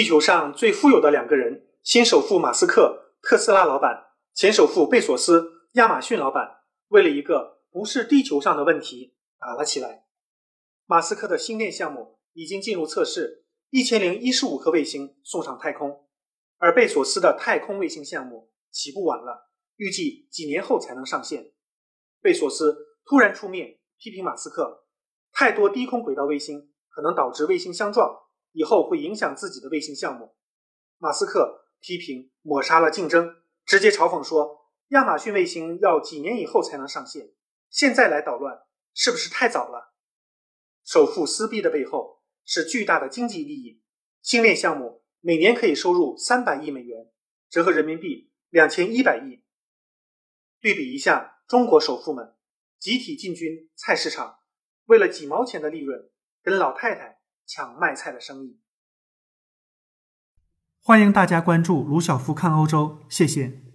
地球上最富有的两个人，新首富马斯克，特斯拉老板，前首富贝索斯，亚马逊老板，为了一个不是地球上的问题打了起来。马斯克的星链项目已经进入测试，一千零一十五颗卫星送上太空，而贝索斯的太空卫星项目起步晚了，预计几年后才能上线。贝索斯突然出面批评马斯克，太多低空轨道卫星可能导致卫星相撞。以后会影响自己的卫星项目。马斯克批评抹杀了竞争，直接嘲讽说：“亚马逊卫星要几年以后才能上线，现在来捣乱是不是太早了？”首富撕逼的背后是巨大的经济利益。星链项目每年可以收入三百亿美元，折合人民币两千一百亿。对比一下，中国首富们集体进军菜市场，为了几毛钱的利润，跟老太太。抢卖菜的生意。欢迎大家关注卢晓夫看欧洲，谢谢。